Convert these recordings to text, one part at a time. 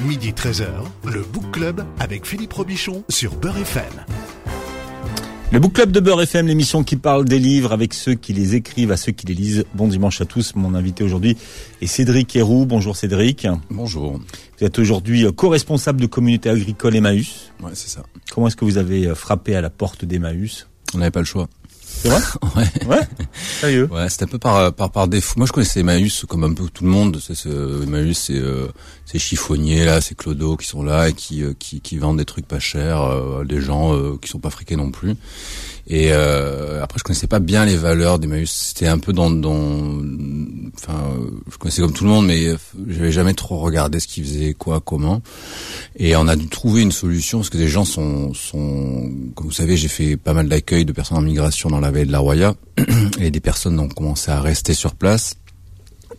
Midi 13h, le Book Club avec Philippe Robichon sur Beurre FM. Le Book Club de Beurre FM, l'émission qui parle des livres avec ceux qui les écrivent, à ceux qui les lisent. Bon dimanche à tous. Mon invité aujourd'hui est Cédric Héroux. Bonjour Cédric. Bonjour. Vous êtes aujourd'hui co-responsable de communauté agricole Emmaüs. Ouais, c'est ça. Comment est-ce que vous avez frappé à la porte d'Emmaüs? On n'avait pas le choix. C'est vrai Ouais. Ouais Sérieux Ouais, c'était un peu par, par, par défaut. Moi, je connaissais Emmaüs comme un peu tout le monde. C'est ce, Emmaüs, c'est euh, ces chiffonniers là, c'est Clodo qui sont là et qui, euh, qui, qui vendent des trucs pas chers, euh, des gens euh, qui sont pas friqués non plus. Et euh, après, je connaissais pas bien les valeurs d'Emmaüs. C'était un peu dans, dans, enfin, euh, je connaissais comme tout le monde, mais j'avais jamais trop regardé ce qu'ils faisaient, quoi, comment. Et on a dû trouver une solution parce que des gens sont, sont, comme vous savez, j'ai fait pas mal d'accueil de personnes en migration dans la vallée de la Roya, et des personnes ont commencé à rester sur place.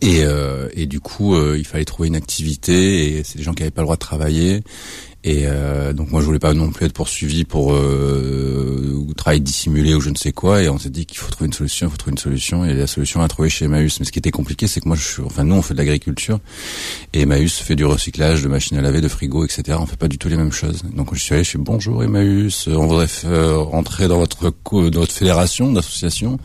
Et, euh, et du coup, euh, il fallait trouver une activité, et c'est des gens qui n'avaient pas le droit de travailler. Et euh, donc moi je voulais pas non plus être poursuivi pour euh, travail dissimulé ou je ne sais quoi. Et on s'est dit qu'il faut trouver une solution, il faut trouver une solution. Et la solution à trouver chez Emmaüs. Mais ce qui était compliqué, c'est que moi, je suis, enfin nous on fait de l'agriculture et Emmaüs fait du recyclage de machines à laver, de frigo, etc. On fait pas du tout les mêmes choses. Donc je suis allé, je suis bonjour Emmaüs, on voudrait rentrer dans votre dans votre fédération d'association,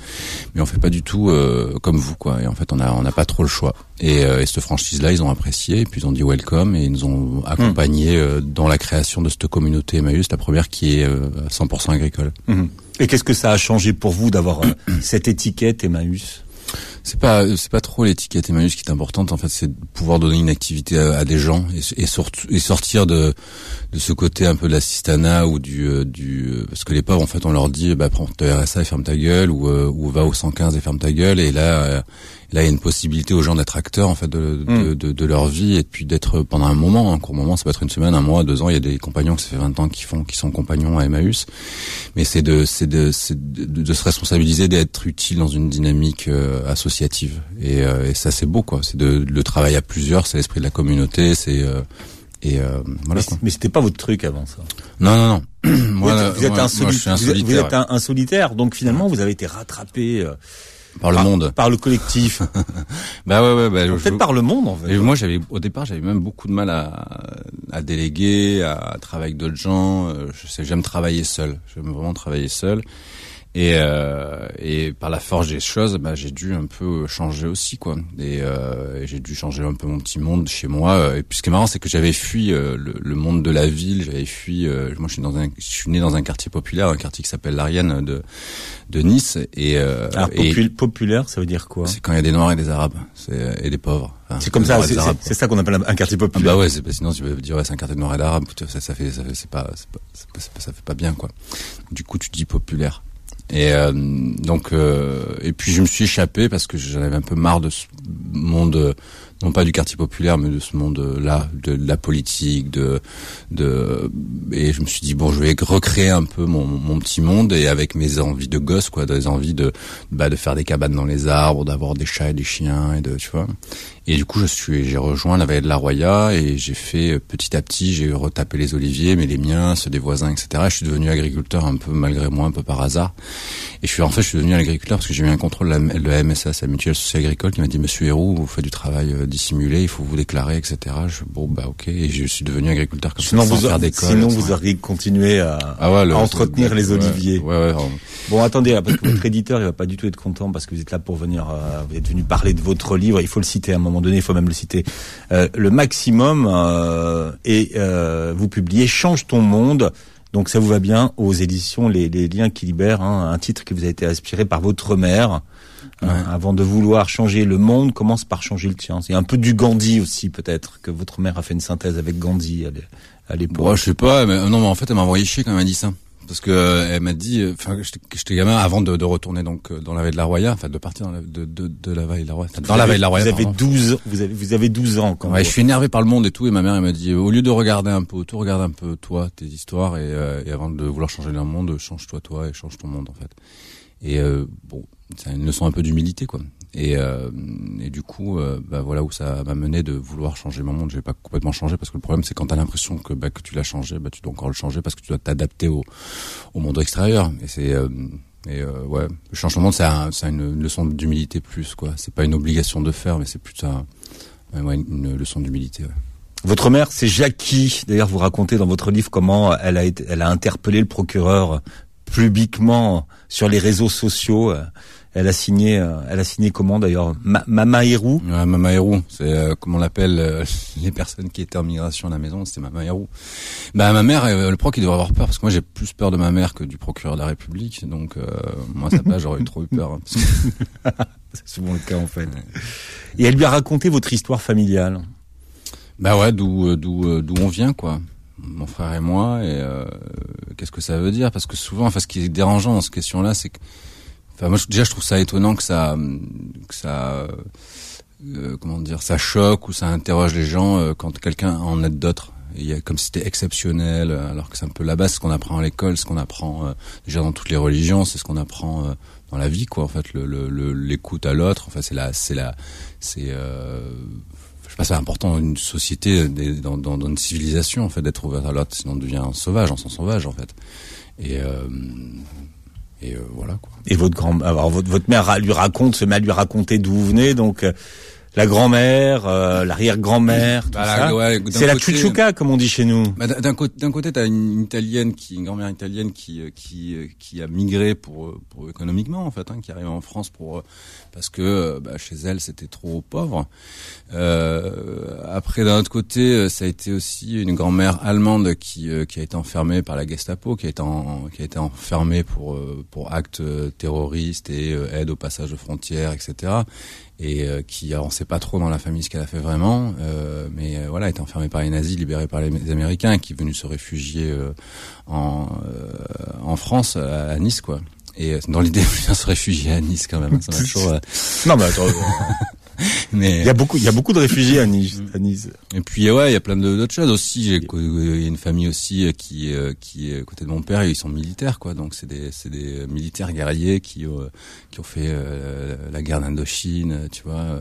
mais on fait pas du tout euh, comme vous quoi. Et en fait on a on n'a pas trop le choix. Et, euh, et cette franchise-là, ils ont apprécié, et puis ils ont dit welcome, et ils nous ont accompagnés euh, la création de cette communauté Emmaüs, la première qui est euh, à 100% agricole. Mhm. Et qu'est-ce que ça a changé pour vous d'avoir euh, cette étiquette Emmaüs? C'est pas c'est pas trop l'étiquette Emmaüs qui est importante en fait c'est de pouvoir donner une activité à, à des gens et, et, surtout- et sortir de de ce côté un peu de l'assistanat ou du euh, du euh, parce que les pauvres en fait on leur dit bah prends ton RSA et ferme ta gueule ou euh, ou va au 115 et ferme ta gueule et là là il y a une possibilité aux gens d'être acteurs en fait de de, de, de leur vie et puis d'être pendant un moment un court moment ça peut être une semaine un mois deux ans il y a des compagnons que ça fait 20 ans qui font qui sont compagnons à Emmaüs mais c'est de c'est de c'est de, de se responsabiliser d'être utile dans une dynamique euh, associative et, euh, et ça c'est beau quoi c'est de le travail à plusieurs c'est l'esprit de la communauté c'est euh, et euh, voilà Mais, c'était pas votre truc avant ça? non non non moi, vous êtes, vous êtes moi, un, moi, soli- je suis un vous êtes- vous solitaire êtes un, un solitaire, donc finalement vous avez été rattrapé euh, par le par, monde par le collectif, bah ouais ouais bah, peut-être par le monde en fait. Et moi, j'avais au départ, j'avais même beaucoup de mal à, à déléguer, à travailler avec d'autres gens. Je sais, j'aime travailler seul. J'aime vraiment travailler seul. Et, euh, et par la force des choses, bah, j'ai dû un peu changer aussi, quoi. Et, euh, et j'ai dû changer un peu mon petit monde chez moi. Et puis ce qui est marrant, c'est que j'avais fui euh, le, le monde de la ville. J'avais fui. euh, moi, je suis dans un, je suis né dans un quartier populaire, un quartier qui s'appelle l'Ariane de de Nice. Et, euh, Alors et populaire, ça veut dire quoi? C'est quand il y a des noirs et des arabes, et des pauvres. Enfin, C'est comme ça, noirs c'est ça qu'on appelle un, quartier ah populaire. bah ouais, c'est pas, sinon tu vas dire ouais, c'est un quartier de noir et d'arabe, ça, ça fait, ça fait, c'est pas, pas, pas- ça fait pas bien quoi. Du coup, tu dis populaire. Et euh, donc, euh, et puis je me suis échappé parce que j'en avais un peu marre de ce monde, non pas du quartier populaire, mais de ce monde-là, de, de la politique, de, de, et je me suis dit bon, je vais recréer un peu mon, mon petit monde et avec mes envies de gosse, quoi, des envies de, bah, de faire des cabanes dans les arbres, d'avoir des chats et des chiens et de, tu vois. Et du coup, je suis, j'ai rejoint la vallée de la Roya et j'ai fait euh, petit à petit, j'ai retapé les oliviers, mais les miens, ceux des voisins, etc. Je suis devenu agriculteur un peu malgré moi, un peu par hasard. Et je suis en fait, je suis devenu agriculteur parce que j'ai eu un contrôle de la, MSS, la Mutuelle Sociale Agricole, qui m'a dit Monsieur Héroux, vous faites du travail euh, dissimulé, il faut vous déclarer, etc. Je bon bah ok, et je suis devenu agriculteur comme Sinon, ça, sans vous, faire d'école. sinon sans- vous auriez continué à, Ah ouais, le- à entretenir les oliviers. Ouais, ouais, ouais. Bon, attendez, là, parce que votre éditeur, il va pas du tout être content parce que vous êtes là pour venir, euh, vous êtes venu parler de votre livre. Il faut le citer à un moment donné, il faut même le citer. Euh, le maximum euh, et euh, vous publiez "Change ton monde". Donc ça vous va bien aux éditions Les, les liens qui libèrent, hein, un titre qui vous a été inspiré par votre mère. Hein, avant de vouloir changer le monde, commence par changer le tien. C'est un peu du Gandhi aussi, peut-être, que votre mère a fait une synthèse avec Gandhi à l'époque. Bon, je sais pas, mais euh, non, mais en fait, elle m'a envoyé chier quand elle m'a dit ça. Parce que euh, elle m'a dit, euh, enfin, j'étais- j'étais gamin avant de, de retourner donc euh, dans la vallée de la Roya, enfin de partir dans la, de, de, de la vallée de la Roya, dans Vous la avez- vallée de la Roya. Vous avez pardon. 12, vous avez, vous avez 12 ans quand Ouais, je suis énervé par le monde et tout, et ma mère elle m'a dit, au lieu de regarder un peu autour, regarde un peu toi, tes histoires, et, euh, et avant de vouloir changer le monde, change-toi toi et change ton monde en fait. Et euh, bon, c'est une leçon un peu d'humilité quoi. Et, euh, du coup, euh, bah, voilà où ça m'a mené de vouloir changer mon monde. Je vais pas complètement changer parce que le problème c'est quand t'as l'impression que bah, que tu l'as changé, bah, tu dois encore le changer parce que tu dois t'adapter au, au monde extérieur. Et c'est euh, et euh, ouais, le changement c'est un, c'est une, une leçon d'humilité plus quoi. C'est pas une obligation de faire, mais c'est plus un, ouais, une, une leçon d'humilité. Ouais. Votre mère, c'est Jackie. D'ailleurs, vous racontez dans votre livre comment elle a, été, elle a interpellé le procureur publiquement sur les réseaux sociaux. Elle a signé, euh, elle a signé comment d'ailleurs Mama Hérou. Ouais, Mama Hérou, c'est euh, comme on l'appelle euh, les personnes qui étaient en migration à la maison, c'était Mama Hérou. Bah ma mère, le proc, il devrait avoir peur parce que moi j'ai plus peur de ma mère que du procureur de la République, donc moi ça pas, j'aurais eu trop eu peur. Hein, c'est souvent le cas en fait. Et elle lui a raconté votre histoire familiale. Bah ouais, d'où d'où d'où on vient quoi mon frère et moi et qu'est-ce que ça veut dire? Parce que souvent enfin ce qui est dérangeant dans cette question là c'est que Enfin, moi, déjà, je trouve ça étonnant que ça, que ça, euh, comment dire, ça choque ou ça interroge les gens euh, quand quelqu'un en aide d'autres. Il y a comme si c'était exceptionnel, alors que c'est un peu la base, ce qu'on apprend à l'école, ce qu'on apprend euh, déjà dans toutes les religions, c'est ce qu'on apprend dans la vie, quoi. En fait, l'écoute le, à l'autre. Enfin, c'est la, c'est la, c'est, je sais pas, c'est important dans une société, dans, dans, dans, une civilisation, en fait, d'être ouvert à l'autre, sinon on devient sauvage, on s'en sauvage, en fait. Et et euh, voilà quoi. Et votre grand, alors votre, mère lui raconte, se met à lui raconter d'où vous venez, donc euh, la grand-mère, euh, l'arrière-grand-mère, bah, c'est la chuchuka comme on dit chez nous. Bah, d'un côté, d'un côté, t'as une italienne qui, une grand-mère italienne qui, qui, qui a migré pour, pour économiquement en fait, hein, qui arrive en France pour parce que bah, chez elle c'était trop pauvre. Euh, après, d'un autre côté, ça a été aussi une grand-mère allemande qui, qui a été enfermée par la Gestapo, qui a été en, qui a été enfermée pour pour actes terroristes et aide au passage de frontières, etc et euh, qui, alors on sait pas trop dans la famille ce qu'elle a fait vraiment, euh, mais euh, voilà, été enfermée par les nazis, libérée par les Américains, qui est venu se réfugier euh, en, en France, à, Nice, quoi. Et dans l'idée de se réfugier à Nice quand même. Ça m'a toujours. non mais attends. Mais il y a beaucoup, il y a beaucoup de réfugiés à Nice. À nice. Et puis ouais, il y a plein d'autres choses aussi. J'ai il y a une famille aussi qui euh, qui est à côté de mon père. Ils sont militaires quoi. Donc c'est des c'est des militaires guerriers qui euh, qui ont fait euh, la guerre d'Indochine, tu vois,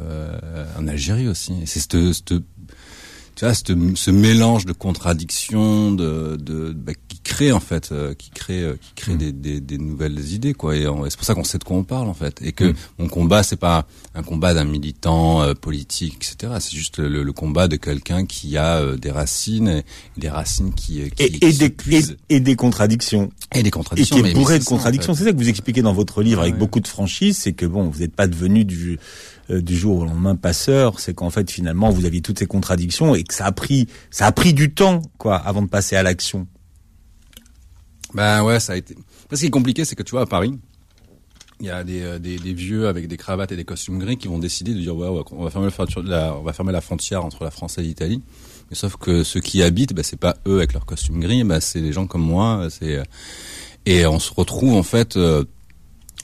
en Algérie aussi. C'est cette, cette tu vois, ce mélange de contradictions, de, de bah, qui crée en fait, euh, qui crée, euh, qui crée mm. des, des, des, nouvelles idées quoi. Et, c'est pour ça qu'on sait de quoi on parle en fait, et que mm. mon combat c'est pas un combat d'un militant euh, politique, etc. C'est juste le, le, combat de quelqu'un qui a des racines, et des racines qui, qui et, et des et, des contradictions et des contradictions, et qui est bourré de contradictions. C'est ça que vous expliquez dans votre livre avec beaucoup de franchise, c'est que bon, vous n'êtes pas devenu du euh, du jour au lendemain passeur, c'est qu'en fait finalement vous aviez toutes ces contradictions et que ça a pris ça a pris du temps quoi avant de passer à l'action. Ben ouais, ça a été. Ce qui est compliqué, c'est que tu vois à Paris, il y a des, euh, des, des, vieux avec des cravates et des costumes gris qui vont décider de dire ouais, on va fermer la, on va fermer la frontière entre la France et l'Italie. Mais sauf que ceux qui habitent, ben, c'est pas eux avec leurs costumes gris, ben, c'est des gens comme moi. C'est et on se retrouve en fait euh,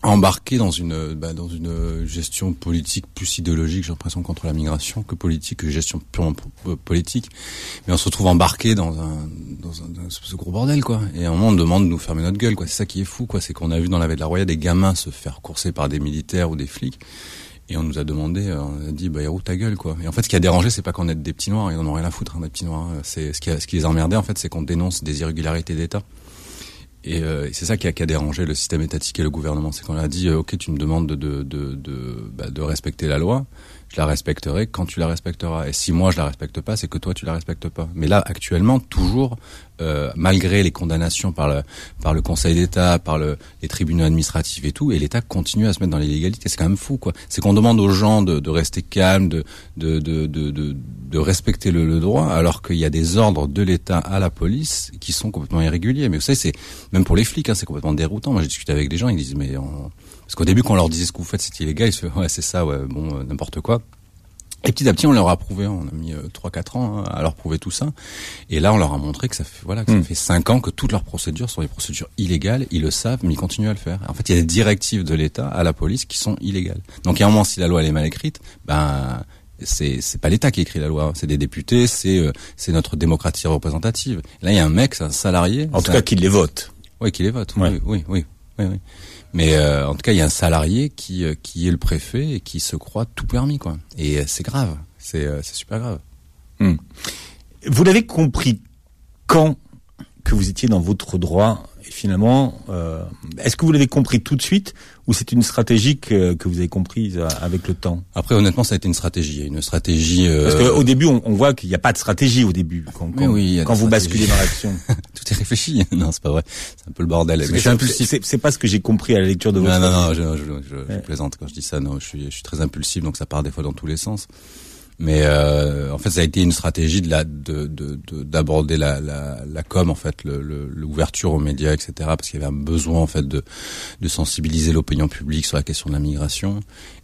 embarqué dans une bah, dans une gestion politique plus idéologique, j'ai l'impression contre la migration que politique, que gestion purement euh, politique. Mais on se retrouve embarqué dans un dans un, ce gros bordel quoi. Et à un moment on demande de nous fermer notre gueule quoi. C'est ça qui est fou quoi, c'est qu'on a vu dans la Vallée de la Roya des gamins se faire courser par des militaires ou des flics. Et on nous a demandé, euh, on a dit, bah, héros, ta gueule, quoi. Et en fait, ce qui a dérangé, c'est pas qu'on ait des petits noirs, ils en ont rien à foutre, hein, des petits noirs. C'est ce qui, a, ce qui les emmerdait, en fait, c'est qu'on dénonce des irrégularités d'État. Et, euh, c'est ça qui a, qui a, dérangé le système étatique et le gouvernement, c'est qu'on a dit, euh, ok, tu me demandes de, de, bah, de respecter la loi, je la respecterai quand tu la respecteras. Et si moi je la respecte pas, c'est que toi tu la respectes pas. Mais là, actuellement, toujours, euh, malgré les condamnations par le par le Conseil d'État, par le, les tribunaux administratifs et tout, et l'État continue à se mettre dans l'illégalité. C'est quand même fou, quoi. C'est qu'on demande aux gens de, de rester calmes, de de de de, de, respecter le, le, droit, alors qu'il y a des ordres de l'État à la police qui sont complètement irréguliers. Mais vous savez, c'est même pour les flics, hein, c'est complètement déroutant. Moi, j'ai discuté avec des gens, ils disent mais on parce qu'au début, quand on leur disait ce que vous faites, c'est illégal, ils se ouais, c'est ça, ouais, bon, euh, n'importe quoi. Et petit à petit, on leur a prouvé, on a mis euh, trois, 4 ans hein, à leur prouver tout ça. Et là, on leur a montré que ça fait voilà, que ça hmm. fait 5 ans que toutes leurs procédures sont des procédures illégales. Ils le savent, mais ils continuent à le faire. En fait, il y a des directives de l'État à la police qui sont illégales. Donc, a un moment, si la loi elle est mal écrite, ben c'est c'est pas l'État qui écrit la loi, c'est des députés, c'est euh, c'est notre démocratie représentative. Là, il y a un mec, c'est un salarié. En tout cas, qui les vote. Oui, qui les vote. Oui, oui, oui, oui, oui. Mais euh, en tout cas, il y a un salarié qui euh, qui est le préfet et qui se croit tout permis, quoi. Et euh, c'est grave, c'est super grave. Hmm. Vous l'avez compris quand que vous étiez dans votre droit finalement, euh, est-ce que vous l'avez compris tout de suite ou c'est une stratégie que, que, vous avez comprise euh, avec le temps? Après, honnêtement, ça a été une stratégie. Une stratégie. Euh... Parce qu'au début, on, on voit qu'il n'y a pas de stratégie au début quand, quand, oui, quand vous basculez dans l'action. Tout est réfléchi. non, c'est pas vrai. C'est un peu le bordel. C'est pas ce que j'ai compris à la lecture de votre. Non, non, non. Je, je, je, je, plaisante quand je dis ça. Non, je suis, je suis très impulsif, donc ça part des fois dans tous les sens. Mais euh, en fait, ça a été une stratégie de la de d'aborder de, la, la, la com en fait, l'ouverture aux médias, etc. Parce qu'il y avait un besoin en fait de de sensibiliser l'opinion publique sur la question de la migration.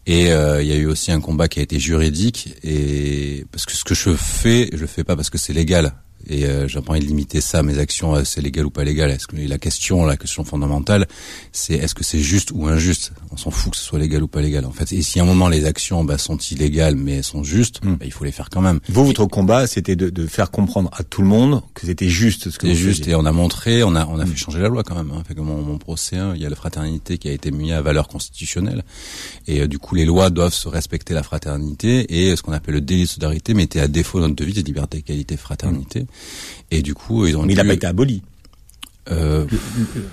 Et euh, il y a eu aussi un combat qui a été juridique et parce que ce que je fais, je le fais pas parce que c'est légal et euh, j'ai pas envie de limiter ça mes actions euh, c'est légal ou pas légal. Est-ce que la question la question fondamentale c'est est-ce que c'est juste ou injuste? On s'en fout que ce soit légal ou pas légal. En fait et si à un moment les actions bah, sont illégales mais elles sont justes hmm. bah, il faut les faire quand même. Vous votre combat c'était de, de, faire comprendre à tout le monde que c'était juste ce que c'était juste et on a montré on a on a hmm. fait changer la loi quand même hein. fait que mon, mon procès hein, il y a la fraternité qui a été mis à valeur constitutionnelle. Et euh, du coup les lois doivent se respecter la fraternité. Et ce qu'on appelle le délit de solidarité mettait à défaut notre devise de liberté égalité fraternité Et du coup, ils ont. Mais il n'a pas été aboli. Euh,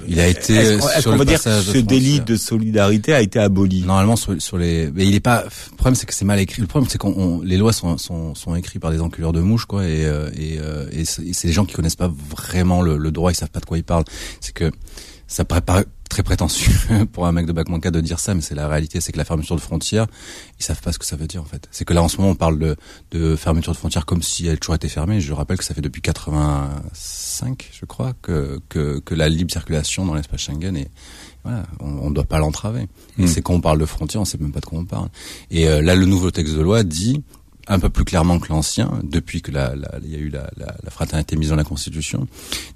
il a été est-ce qu'on va dire ce délit de solidarité a été aboli normalement sur, sur les mais il est pas le problème c'est que c'est mal écrit le problème c'est qu'on les lois sont, sont sont écrites par des enculeurs de mouches quoi et euh, et, euh, et c'est des gens qui connaissent pas vraiment le, le droit ils savent pas de quoi ils parlent c'est que ça paraît très prétentieux pour un mec de bac de dire ça, mais c'est la réalité, c'est que la fermeture de frontières, ils savent pas ce que ça veut dire en fait. C'est que là en ce moment on parle de, de fermeture de frontières comme si elle toujours été fermée. Je rappelle que ça fait depuis 85, je crois, que que, que la libre circulation dans l'espace Schengen est voilà, on ne doit pas l'entraver. Et hmm. c'est quand on parle de frontières, on sait même pas de quoi on parle. Et euh, là, le nouveau texte de loi dit un peu plus clairement que l'ancien, depuis que la, la, il y a eu la, la, la fraternité mise dans la Constitution,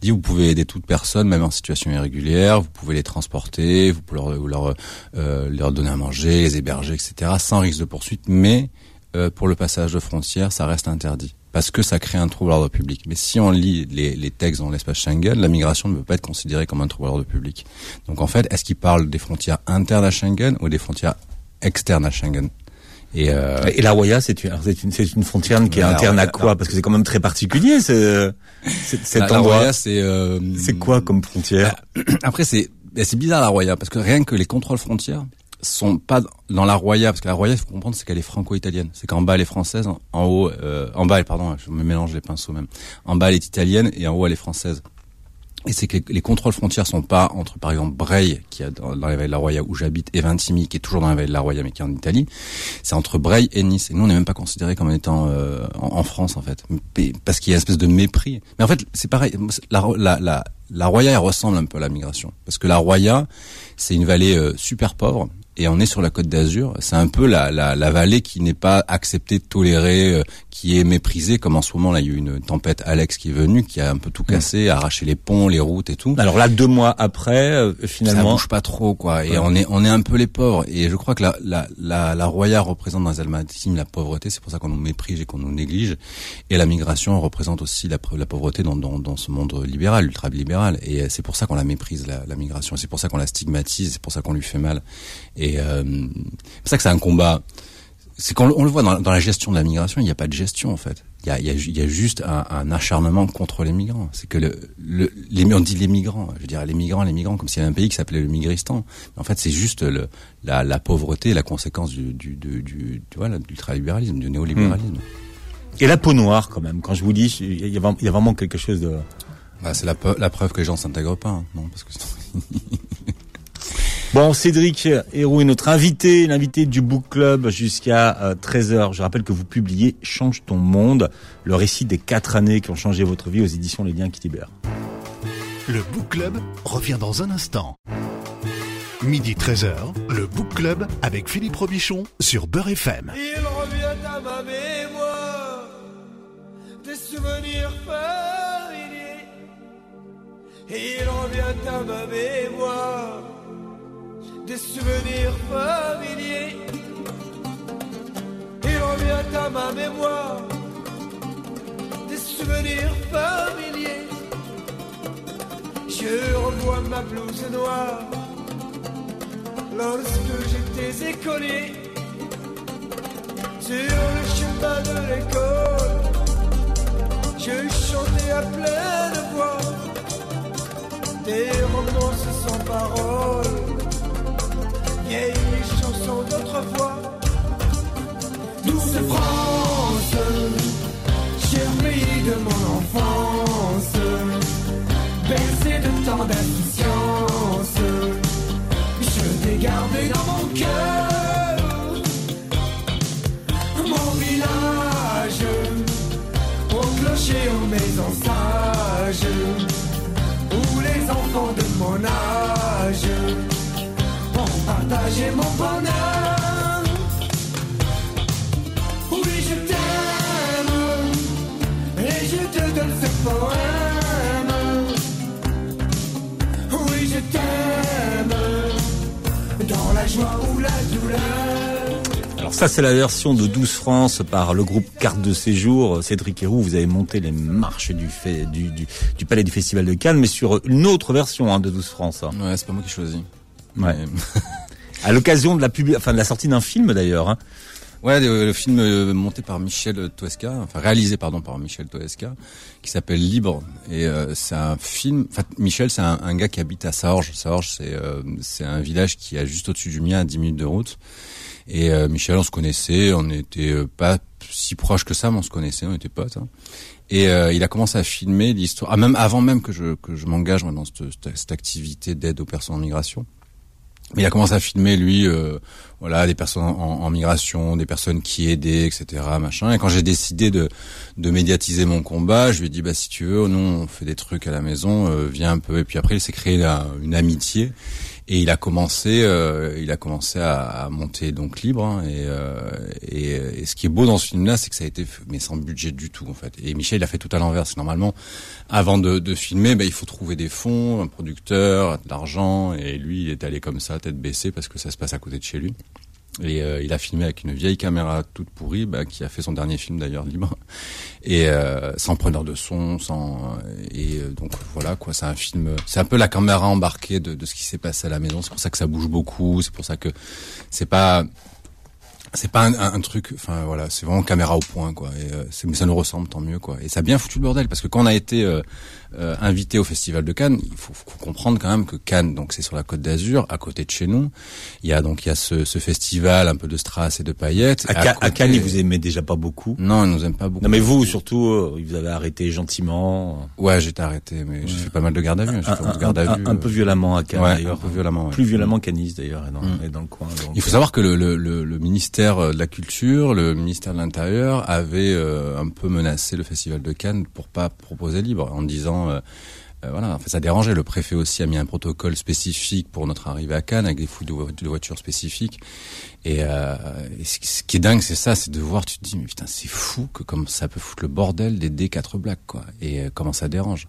dit vous pouvez aider toute personne, même en situation irrégulière, vous pouvez les transporter, vous pouvez leur, leur, euh, leur donner à manger, les héberger, etc., sans risque de poursuite, mais euh, pour le passage de frontières, ça reste interdit parce que ça crée un trouble à l'ordre public. Mais si on lit les, les textes dans l'espace Schengen, la migration ne peut pas être considérée comme un trouble à l'ordre public. Donc en fait, est-ce qu'il parle des frontières internes à Schengen ou des frontières externes à Schengen? Et, euh... et la Roya, c'est une, c'est une, frontière qui est interne à quoi Parce que c'est quand même très particulier, c'est, cet la, endroit. c'est, euh... c'est quoi comme frontière bah, Après, c'est, bah, c'est bizarre la Roya parce que rien que les contrôles frontières sont pas dans la Roya parce que la Roya, il faut comprendre, c'est qu'elle est franco-italienne. C'est qu'en bas elle est française, en haut, euh, en bas, pardon, je me mélange les pinceaux même. En bas elle est italienne et en haut elle est française. Et c'est que les, contrôles frontières sont pas entre, par exemple, Breil, qui est dans, la vallée de la Roya où j'habite, et Vintimille, qui est toujours dans la vallée de la Roya, mais qui est en Italie. C'est entre Breil et Nice. Et nous, on n'est même pas considéré comme étant euh, en, France, en fait. Parce qu'il y a une espèce de mépris. Mais en fait, c'est pareil. La, la, la, la Roya, elle ressemble un peu à la migration. Parce que la Roya, c'est une vallée euh, super pauvre, et on est sur la côte d'Azur. C'est un peu la, la, la vallée qui n'est pas acceptée, tolérée, euh, qui est méprisée, comme en ce moment là, il y a eu une tempête Alex qui est venue, qui a un peu tout mm. cassé, arraché les ponts, les routes et tout. Alors là, deux mois après, euh, finalement, ça bouge pas trop quoi. Et on est on est un peu les pauvres. Et je crois que la la la, la Roya représente dans les Alpes-Maritimes la pauvreté. C'est pour ça qu'on nous méprise et qu'on nous néglige. Et la migration représente aussi la, la pauvreté dans, dans dans ce monde libéral, ultra libéral. Et euh, c'est pour ça qu'on la méprise la, la migration. C'est pour ça qu'on la stigmatise. C'est pour ça qu'on lui fait mal. Et euh, c'est pour ça que c'est un combat. C'est qu'on on le voit dans, dans, la gestion de la migration, il n'y a pas de gestion en fait. Il y a, il y a, il y a juste un, un, acharnement contre les migrants. C'est que le, le, les, on dit les migrants, je veux dire les migrants, les migrants, comme s'il y avait un pays qui s'appelait le Migristan. Mais en fait, c'est juste le, la, la, pauvreté, la conséquence du, du, du, du, voilà, du ultralibéralisme, du néolibéralisme. Et la peau noire quand même. Quand je vous dis, il y a, il y a vraiment quelque chose de. Bah, c'est la, la, preuve que les gens s'intègrent pas, hein. non Parce que Bon, Cédric Héroux est notre invité, l'invité du Book Club jusqu'à 13h. Euh, Je rappelle que vous publiez Change ton monde, le récit des quatre années qui ont changé votre vie aux éditions Les Liens qui libèrent. Le Book Club revient dans un instant. Midi 13h, le Book Club avec Philippe Robichon sur Beurre FM. Il revient à ma mémoire des souvenirs familiers. Il revient à ma mémoire des souvenirs familiers. Il revient à ma mémoire des souvenirs familiers. Je revois ma blouse noire lorsque j'étais écolier sur le chemin de l'école. Je chantais à pleine voix des romances sans parole, vieilles chansons d'autrefois. Douce France, cher pays de mon enfance, bercé de tant d'insouciance, je t'ai gardé ont partagé mon bonheur. Oui, je t'aime et je te donne ce poème. Oui, je t'aime dans la joie ou la douleur. Alors ça, c'est la version de 12 France par le groupe Carte de Séjour. Cédric Héroux, vous avez monté les marches du, fait, du, du, du Palais du Festival de Cannes, mais sur une autre version hein, de 12 France. Ouais, c'est pas moi qui choisis. Ouais. À l'occasion de la publi- enfin de la sortie d'un film d'ailleurs. Hein. Ouais, le, film euh, monté par Michel Toesca, enfin réalisé pardon par Michel Toesca, qui s'appelle Libre. Et euh, c'est un film. Enfin, Michel, c'est un, un gars qui habite à Saorge. Saorge, c'est euh, c'est un village qui est juste au-dessus du mien, à 10 minutes de route. Et euh, Michel, on se connaissait, on n'était euh, pas si proches que ça, mais on se connaissait, on était potes. hein. Et euh, il a commencé à filmer l'histoire, ah, même avant même que je que je m'engage dans cette- cette activité d'aide aux personnes en migration. Il a commencé à filmer lui, euh, voilà, des personnes en, en migration, des personnes qui aidaient, etc., machin. Et quand j'ai décidé de de médiatiser mon combat, je lui ai dit bah si tu veux, nous on fait des trucs à la maison, euh, viens un peu. Et puis après il s'est créé la- une amitié. Et il a commencé, euh, il a commencé à, à monter donc libre. hein, et, euh, et, et ce qui est beau dans ce film-là, c'est que ça a été, fait- mais sans budget du tout en fait. Et Michel, il a fait tout à l'envers. C'est normalement, avant de, de filmer, ben, il faut trouver des fonds, un producteur, de l'argent. Et lui, il est allé comme ça, tête baissée, parce que ça se passe à côté de chez lui. Et euh, il a filmé avec une vieille caméra toute pourrie, bah, qui a fait son dernier film d'ailleurs libre, et euh, sans preneur de son, sans et euh, donc voilà quoi. C'est un film, c'est un peu la caméra embarquée de, de ce qui s'est passé à la maison. C'est pour ça que ça bouge beaucoup. C'est pour ça que c'est pas c'est pas un, un- un truc enfin voilà c'est vraiment caméra au point quoi et euh, mais ça nous ressemble tant mieux quoi et ça a bien foutu le bordel parce que quand on a été euh, euh, invité au festival de Cannes il faut, faut comprendre quand même que Cannes donc c'est sur la côte d'Azur à côté de chez nous il y a donc il y a ce, ce festival un peu de strass et de paillettes À, Cannes, ils vous aimez déjà pas beaucoup. non ils nous aiment pas beaucoup Non mais vous surtout, euh, ils vous avez arrêté gentiment, ouais j'étais arrêté mais j'ai fait pas mal de garde à vue j'ai un, fait 11 un- garde à vue un peu euh, violemment à Cannes ouais, d'ailleurs, un peu violemment ouais. plus violemment qu'à Nice d'ailleurs et dans, Mm. et dans le coin. donc, Il faut savoir que le, le, le, le ministère euh, de la Culture, le ministère de l'Intérieur avait euh, un peu menacé le festival de Cannes pour pas proposer libre, en disant euh, voilà, ça dérangeait. Le préfet aussi a mis un protocole spécifique pour notre arrivée à Cannes avec des fouilles de, vo- de voitures spécifiques. Et, ce, qui- est dingue, c'est ça, c'est de voir, tu te dis, mais putain, c'est fou que comme ça peut foutre le bordel des D4 Black, quoi. Et comment ça dérange.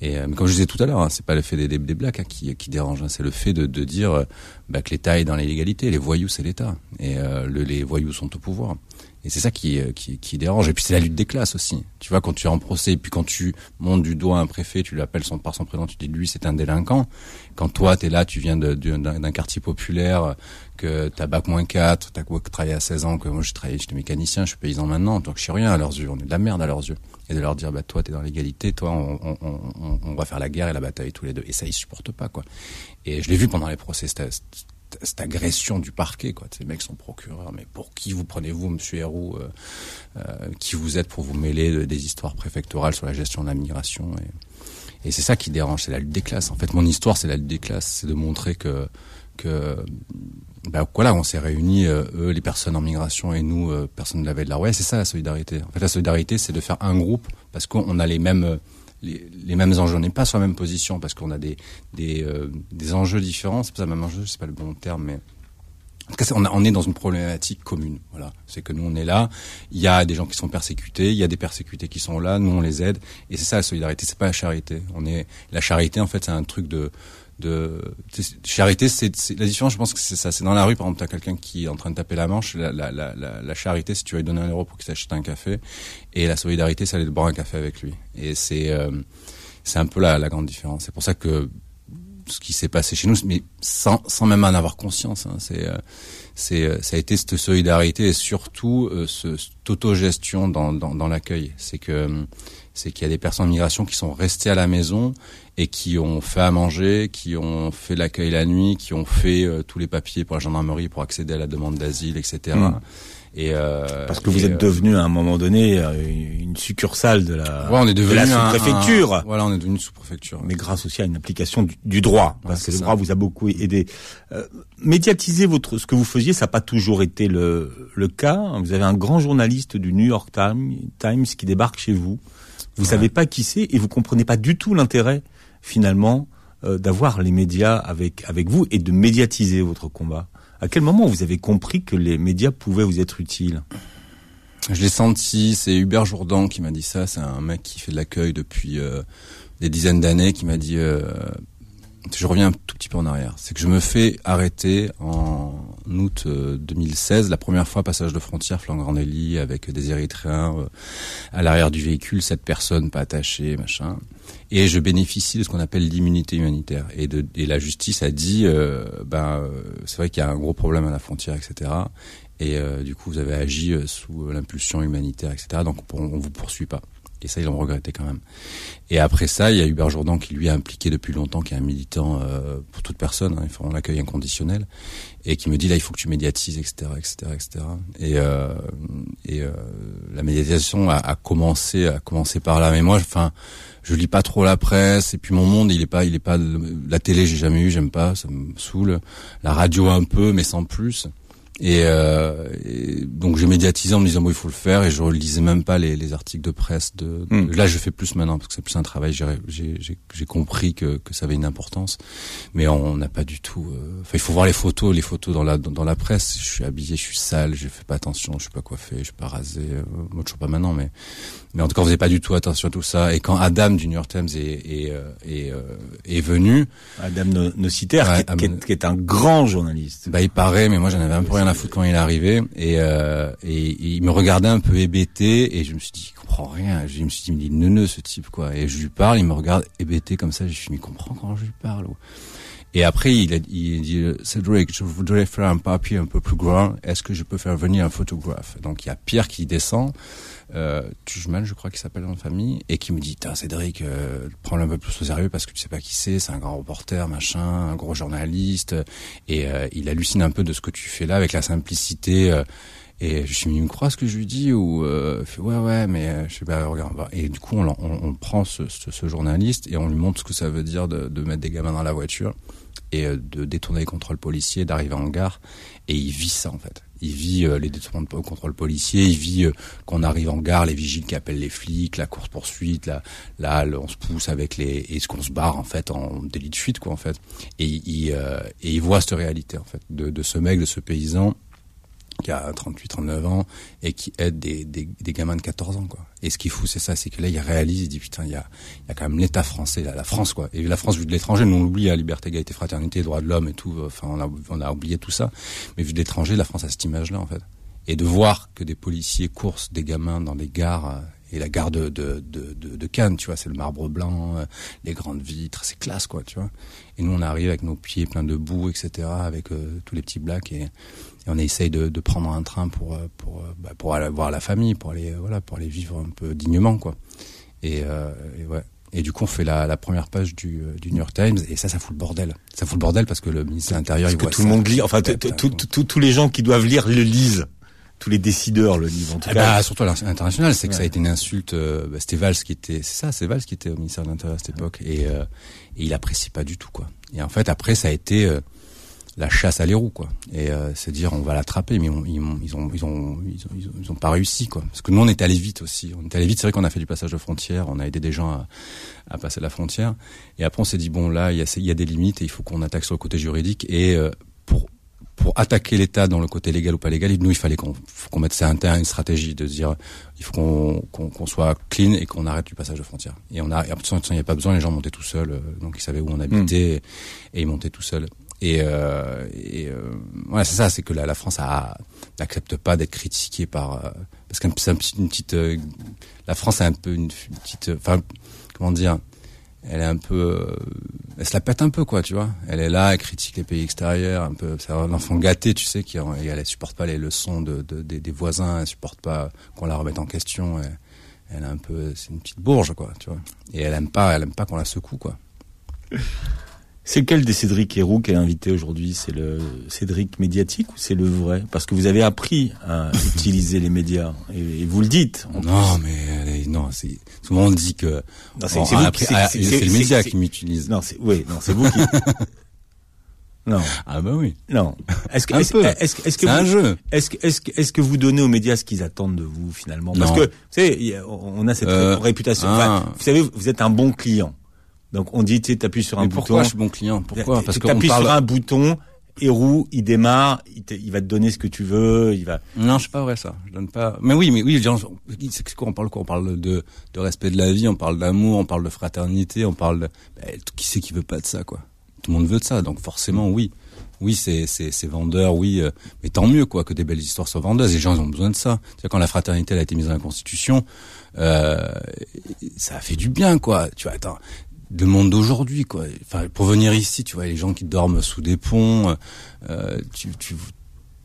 Et euh, comme je disais tout à l'heure, hein, c'est pas le fait des, des, des blacks hein, qui, dérange, hein, c'est le fait de, dire euh, bah, que l'État est dans l'illégalité. Les voyous, c'est l'État, et euh, le, les voyous sont au pouvoir. Et c'est ça qui, euh, qui, qui dérange. Et puis c'est la lutte des classes aussi. Tu vois, quand tu es en procès, et puis quand tu montes du doigt un préfet, tu l'appelles son, par son prénom, tu dis lui c'est un délinquant. Quand toi t'es là, tu viens d'un quartier populaire, que t'as bac moins 4, t'as quoi- travaillé à 16 ans, que moi j'ai travaillé, j'étais mécanicien, je suis paysan maintenant, donc je suis rien à leurs yeux, on est de la merde à leurs yeux. Et de leur dire, bah toi t'es dans l'égalité, toi on, on, on, on- on va faire la guerre et la bataille tous les deux. Et ça ils supportent pas quoi. Et je l'ai vu pendant les procès, cette, agression du parquet quoi. Ces mecs sont procureurs, mais pour qui vous prenez-vous, Monsieur Héroux euh, euh, Qui vous êtes pour vous mêler de- des histoires préfectorales sur la gestion de la migration et, c'est ça qui dérange, c'est la lutte des classes. En fait, mon histoire, c'est la lutte des classes, c'est de montrer que bah voilà, on s'est réunis, euh, eux, les personnes en migration et nous, euh, personnes de la veille de la ouais, c'est ça la solidarité. En fait, la solidarité, c'est de faire un groupe parce qu'on a les mêmes euh, les, les mêmes enjeux. On n'est pas sur la même position parce qu'on a des des, euh, des enjeux différents. C'est pas ça, même enjeu, c'est pas le bon terme, mais en tout cas, on, a- on est dans une problématique commune. Voilà, c'est que nous on est là. Il y a des gens qui sont persécutés, il y a des persécutés qui sont là. Nous on les aide, et c'est ça la solidarité. C'est pas la charité. On est la charité en fait, c'est un truc de de charité. C'est la différence. Je pense que c'est ça. C'est dans la rue, par exemple, t'as quelqu'un qui est en train de taper la manche. La, la, la, charité, si tu vas lui donner un euro pour qu'il s'achète un café, et la solidarité, c'est aller boire un café avec lui. Et c'est euh, c'est un peu la, la grande différence. C'est pour ça que ce qui s'est passé chez nous, mais sans, sans même en avoir conscience. Hein. C'est, euh, c'est, euh, ça a été cette solidarité et surtout ce, cette autogestion dans, dans, dans l'accueil. C'est que c'est qu'il y a des personnes en migration qui sont restées à la maison et qui ont fait à manger, qui ont fait l'accueil la nuit, qui ont fait euh, tous les papiers pour la gendarmerie pour accéder à la demande d'asile, etc. Mm. Et euh, Parce que vous êtes euh, devenu à un moment donné euh, une succursale de la, ouais, on est de la sous-préfecture. un- voilà, on est devenu une sous-préfecture. mais grâce aussi à une application du, du droit, parce que le ça. droit vous a beaucoup aidé. Euh, médiatiser votre ce que vous faisiez, ça n'a pas toujours été le, le cas. Vous avez un grand journaliste du New York Times, Times qui débarque chez vous. Vous Ouais. savez pas qui c'est et vous comprenez pas du tout l'intérêt finalement euh, d'avoir les médias avec avec vous et de médiatiser votre combat. À quel moment vous avez compris que les médias pouvaient vous être utiles? Je l'ai senti, c'est Hubert Jourdan qui m'a dit ça, c'est un mec qui fait de l'accueil depuis euh, des dizaines d'années qui m'a dit euh, je reviens un tout petit peu en arrière, c'est que je me fais arrêter en août euh, 2016, la première fois passage de frontière Flangrandélie avec des Érythréens euh, à l'arrière du véhicule, sept personnes pas attachées, machin. Et je bénéficie de ce qu'on appelle l'immunité humanitaire. Et, de, et la justice a dit, euh, ben, euh, c'est vrai qu'il y a un gros problème à la frontière, etc. Et euh, du coup, vous avez agi euh, sous l'impulsion humanitaire, etc. Donc, on, on vous poursuit pas. Et ça, ils l'ont regretté quand même. Et après ça, il y a Hubert Jourdan qui lui est impliqué depuis longtemps, qui est un militant euh, pour toute personne, hein, font l'accueil inconditionnel, et qui me dit là, il faut que tu médiatises, etc., etc., etc. Et, euh, et euh, la médiatisation a, a commencé, a commencé par là. Mais moi, enfin, je lis pas trop la presse, et puis mon monde, il est pas, il est pas la télé, j'ai jamais eu, j'aime pas, ça me saoule. La radio un peu, mais sans plus. Et, euh, et donc j'ai médiatisé en me disant bon il faut le faire et je relisais même pas les, les articles de presse de, de- Mm. là je fais plus maintenant parce que c'est plus un travail j'ai j'ai j'ai- j'ai compris que que ça avait une importance mais on n'a pas du tout euh, enfin il faut voir les photos les photos dans la dans, dans la presse je suis habillé je suis sale je fais pas attention je suis pas coiffé je suis pas rasé euh, moi toujours pas maintenant mais mais en tout cas on faisait pas du tout attention à tout ça et quand Adam du New York Times est est euh, est, euh, est venu Adam No- Nociter, Ouais, qui, est, qui, qui est un grand journaliste. bah il paraît, mais moi j'en avais un peu rien à foutre quand il est arrivé et, euh, et, il me regardait un peu hébété et je me suis dit il comprend rien. Je me suis dit mais il est neuneux ce type quoi. Et je lui parle, il me regarde hébété comme ça. Je me suis dit il comprend quand je lui parle. Et après il a il dit Cédric, je voudrais faire un papier un peu plus grand. Est-ce que je peux faire venir un photographe? Donc il y a Pierre qui descend. Euh, Tujman, je crois qu'il s'appelle en famille, et qui me dit, Cédric, euh, prends-le un peu plus au sérieux parce que tu sais pas qui c'est, c'est un grand reporter, machin, un gros journaliste, et euh, il hallucine un peu de ce que tu fais là avec la simplicité. Et je suis il me croit ce que je lui dis ou euh, ouais ouais mais euh, je sais pas regarde on va. et du coup on, on, on prend ce, ce, ce journaliste et on lui montre ce que ça veut dire de, de mettre des gamins dans la voiture et euh, de détourner les contrôles policiers d'arriver en gare. Et il vit ça en fait. Il vit euh, les détournements de contrôle policier il vit euh, qu'on arrive en gare les vigiles qui appellent les flics la course poursuite là là on se pousse avec les et ce qu'on se barre en fait en délit de fuite quoi en fait. Et il euh, et il voit cette réalité en fait de, de ce mec de ce paysan qui a 38, 39 ans et qui aide des, des, des gamins de 14 ans, quoi. Et ce qui est fou, c'est ça, c'est que là, il réalise, il dit, putain, il y a, il y a quand même l'État français, là, la France, quoi. Et la France vue de l'étranger, nous, on oublie la liberté, égalité, fraternité, droits de l'homme et tout. Enfin, on a, on a oublié tout ça. Mais vu de l'étranger, la France a cette image-là, en fait. Et de voir que des policiers coursent des gamins dans des gares, euh, et la gare de, de, de, de, de Cannes, tu vois, c'est le marbre blanc, euh, les grandes vitres, c'est classe, quoi, tu vois. Et nous, on arrive avec nos pieds pleins de boue, etc., avec euh, tous les petits blacks, et, et on essaye de, de prendre un train pour euh, pour euh, bah, pour aller voir la famille, pour aller euh, voilà, pour aller vivre un peu dignement, quoi. Et, euh, et ouais. Et du coup, on fait la, la première page du, du New York Times, et ça, ça fout le bordel. Ça fout le bordel parce que le ministère de l'Intérieur, Parce il que voit tout le monde lit, enfin, tous les gens qui doivent lire le lisent. Tous les décideurs le lisent, en tout Eh cas. bah, surtout à l'international, c'est que Ouais. ça a été une insulte. bah, c'était Valls qui était, c'est ça, c'est Valls qui était au ministère de l'Intérieur à cette époque, et, euh, et il apprécie pas du tout quoi. Et en fait, après, ça a été euh, la chasse à l'héros quoi. Et euh, c'est dire on va l'attraper, mais on- ils, ont, ils ont, ils ont, ils ont, pas réussi quoi. Parce que nous, on est allé vite aussi. On est allé vite. C'est vrai qu'on a fait du passage de frontière, on a aidé des gens à, à passer la frontière. Et après, on s'est dit bon là, il y a, il y a des limites et il faut qu'on attaque sur le côté juridique. Et euh, pour pour attaquer l'État dans le côté légal ou pas légal, nous il fallait qu'on qu'on mette ça interne une stratégie de se dire il faut qu'on qu'on soit clean et qu'on arrête du passage de frontières. Et on a et en plus, il n'y a pas besoin, les gens montaient tout seuls, euh, donc ils savaient où on habitait et ils montaient tout seuls. Et, euh, euh, c'est ça, c'est que la, France n'accepte pas d'être critiquée par euh, parce qu'un c'est un petit- une petite euh, la France a un peu une, petite enfin comment dire elle est un peu, elle se la pète un peu quoi, tu vois. Elle est là, elle critique les pays extérieurs, un peu. C'est un enfant gâté, tu sais, qui elle, elle supporte pas les leçons de, de- des, voisins, elle supporte pas qu'on la remette en question. Elle, elle un peu, c'est une petite bourge quoi, tu vois. Et elle aime pas, elle aime pas qu'on la secoue quoi. C'est lequel des Cédric Héroux qui est invité aujourd'hui? C'est le Cédric médiatique ou c'est le vrai? Parce que vous avez appris à utiliser les médias et, et vous le dites. Non, mais non, c'est souvent on dit que c'est- Bon, ah, le média qui m'utilise. Non, c'est oui, non, c'est vous qui. non, Ah bah oui. non. Est-ce que est-ce que un vous- jeu. Est-ce que est-ce que est-ce que vous donnez aux médias ce qu'ils attendent de vous finalement? Parce Non. que vous savez, on a cette Euh, réputation. ah. Enfin, vous savez, vous êtes un bon client. Donc on dit, tu sais, t'appuies sur un Mais bouton. pourquoi je suis bon client? Pourquoi? Parce qu'on t'appuies parle. sur un bouton, Héroux, il démarre, il, te- il va te donner ce que tu veux, il va. Non, c'est pas vrai ça. Je donne pas. Mais oui, mais oui, les gens, c'est quoi On parle quoi? On parle de, de respect de la vie, on parle d'amour, on parle de fraternité, on parle de. Ben, qui c'est qui veut pas de ça, quoi? Tout le monde veut de ça, donc forcément, oui, oui, c'est vendeur, oui, euh, mais tant mieux, quoi, que des belles histoires soient vendeuses. Les gens ils ont besoin de ça. C'est quand la fraternité elle a été mise dans la Constitution, euh, ça a fait du bien, quoi. Tu vois, attends. Le monde d'aujourd'hui, quoi. Enfin, pour venir ici, tu vois, les gens qui dorment sous des ponts, euh, tu, tu,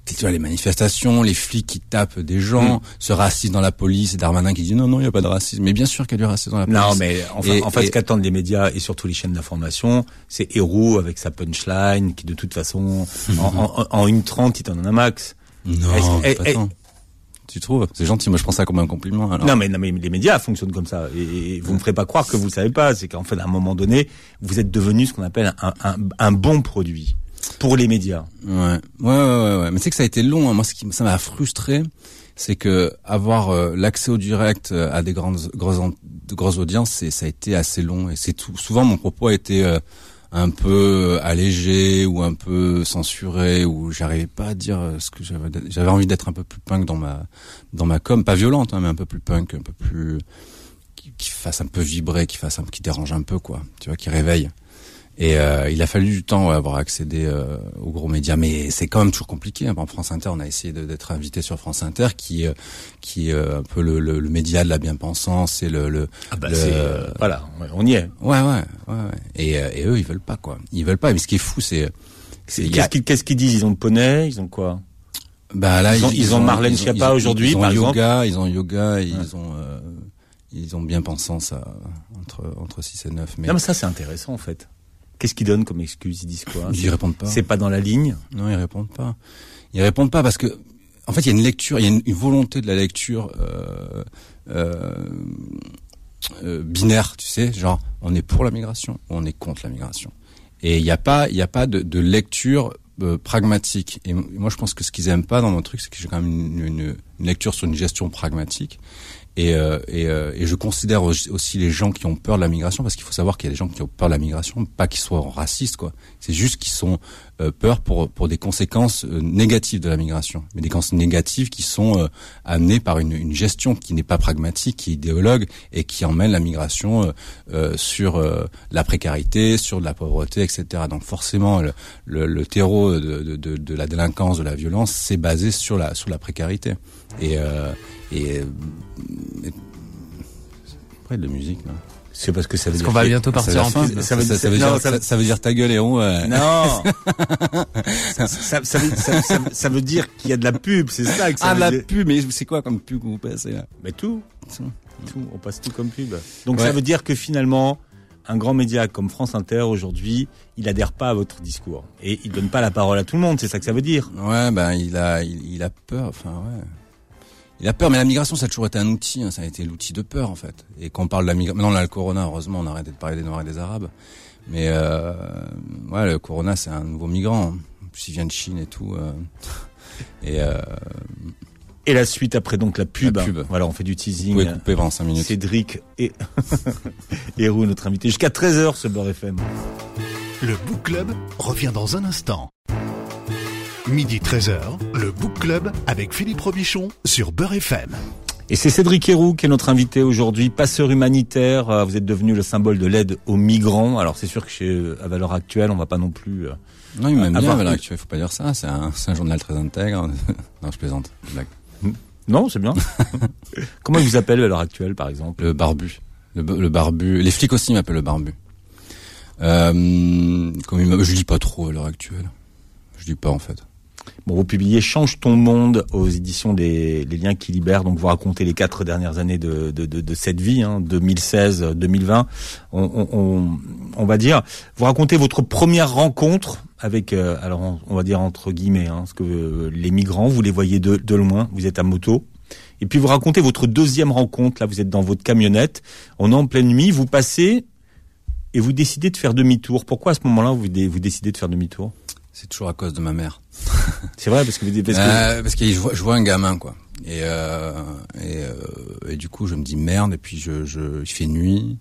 tu vois les manifestations, les flics qui tapent des gens, Mm. ce racisme dans la police, et Darmanin qui dit non non il y a pas de racisme, mais bien sûr qu'il y a du racisme dans la police. Non, mais enfin, Et- en fait, et- ce qu'attendent les médias et surtout les chaînes d'information, c'est Héroux avec sa punchline, qui de toute façon, en, en, en une trente, il t'en donne un max. non, Est-ce- est-. tu trouves C'est gentil, moi je prends ça comme un compliment. Alors. Non, mais, non, mais les médias fonctionnent comme ça. Et, et vous me ferez pas croire que vous le savez pas. C'est qu'en fait, à un moment donné, vous êtes devenu ce qu'on appelle un, un, un bon produit pour les médias. Ouais, ouais, ouais, ouais. ouais. Mais c'est que ça a été long. hein. Moi, ce qui ça m'a frustré, c'est que avoir euh, l'accès au direct euh, à des grandes, grosses, grosses audiences, ça a été assez long. Et c'est tout. Souvent, mon propos a été euh, un peu allégé ou un peu censuré ou j'arrivais pas à dire euh, ce que j'avais. Envie d'être un peu plus punk dans ma dans ma com, pas violente, hein, mais un peu plus punk, un peu plus qui, qui fasse un peu vibrer, qui fasse un qui dérange un peu quoi. Tu vois, qui réveille. Et euh, il a fallu du temps ouais, avoir accédé euh, aux gros médias, mais c'est quand même toujours compliqué. hein. Par exemple, France Inter, on a essayé d'être invité sur France Inter, qui euh, qui est euh, un peu le, le, le média de la bien-pensance et le, le Ah bah voilà, on y est. ouais ouais ouais. ouais. Et, et eux, ils veulent pas quoi. Ils veulent pas. Mais ce qui est fou, c'est a- Qu'est-ce qu'ils disent? Ils ont le poney Ils ont quoi? Bah là Ils ont- ils ont Marlène Schiappa ont- aujourd'hui, ils ont par yoga, ils ont yoga, ils ont euh, ils ont bien-pensance à- entre entre 6 et 9 mais, Non, mais ça c'est intéressant en fait. Qu'est-ce qu'ils donnent comme excuse? Ils disent quoi? Ils répondent pas. C'est pas dans la ligne? Non, ils répondent pas. Ils répondent pas parce que, en fait, il y a une lecture, il y a une, une volonté de la lecture euh, euh, euh, binaire, tu sais, genre on est pour la migration ou on est contre la migration. Et il n'y a pas, il y a pas de, de lecture euh, pragmatique. Et moi, je pense que ce qu'ils aiment pas dans mon truc, c'est que j'ai quand même une, une- une lecture sur une gestion pragmatique. Et, euh, et, euh, et je considère aussi les gens qui ont peur de la migration, parce qu'il faut savoir qu'il y a des gens qui ont peur de la migration, pas qu'ils soient racistes, quoi. C'est juste qu'ils sont euh, peur pour pour des conséquences euh, négatives de la migration, mais des conséquences négatives qui sont euh, amenées par une, une gestion qui n'est pas pragmatique, qui est idéologue et qui emmène la migration euh, sur la précarité, sur de la pauvreté, etc. Donc forcément, le, le, terreau de, de, de, de la délinquance, de la violence, c'est basé sur la sur la précarité. Et et, euh, après de la musique. Là. C'est parce que ça veut Parce dire qu'on va bientôt partir en pub. Ça veut- dire ta gueule et on. ouais. Non. ça, ça, ça veut, ça- dire qu'il y a de la pub, c'est ça que ça Ah veut la dire. pub, mais c'est quoi comme pub que vous passez là Mais tout, Tout. on passe tout comme pub. Donc ça veut dire que finalement, un grand média comme France Inter aujourd'hui, il adhère pas à votre discours et il donne pas la parole à tout le monde. C'est ça que ça veut dire. Ouais, ben il a, il, il a peur. Enfin ouais. Il a peur, mais la migration, ça a toujours été un outil. hein, ça a été l'outil de peur en fait. Et quand on parle de la migration, maintenant on a le corona. Heureusement, on a arrêté de parler des Noirs et des Arabes. Mais euh, ouais, le corona, c'est un nouveau migrant. En plus, il vient de Chine et tout. euh. et euh, Et la suite après donc la pub. La pub. Voilà, on fait du vous teasing. pouvez couper pendant 5 minutes. Cédric et Héroux, notre invité, jusqu'à 13h ce Beurre FM. Le Book Club revient dans un instant. Midi 13h, le Book Club avec Philippe Robichon sur Beurre FM. Et c'est Cédric Héroux qui est notre invité aujourd'hui, passeur humanitaire. Euh, Vous êtes devenu le symbole de l'aide aux migrants. Alors c'est sûr que chez à valeur actuelle, on va pas non plus. euh, Non, il m'aime bien à l'heure actuelle. Faut pas dire ça. C'est un, journal très intègre. non, je plaisante. Blague. Non, c'est bien. Comment ils vous appellent à l'heure actuelle, par exemple? Le barbu. Le, le barbu. Les flics aussi m'appellent le barbu. Euh, comme il je lis pas trop à l'heure actuelle. Je lis pas en fait. Vous publiez Change ton monde aux éditions des Liens qui libèrent. Donc, vous racontez les quatre dernières années de, cette vie, hein, 2016-2020. On, on, va dire, vous racontez votre première rencontre avec, euh, alors on, va dire entre guillemets, hein, que euh, les migrants, vous les voyez de, loin, vous êtes à moto. Et puis vous racontez votre deuxième rencontre. Là, vous êtes dans votre camionnette. On est en pleine nuit. Vous passez et vous décidez de faire demi-tour. Pourquoi à ce moment-là vous décidez de faire demi-tour? C'est toujours à cause de ma mère. C'est vrai parce que vous parce que- Euh, parce que je vois, je vois un gamin quoi. Et, euh, et, euh, et du coup je me dis merde et puis je, je il fait nuit.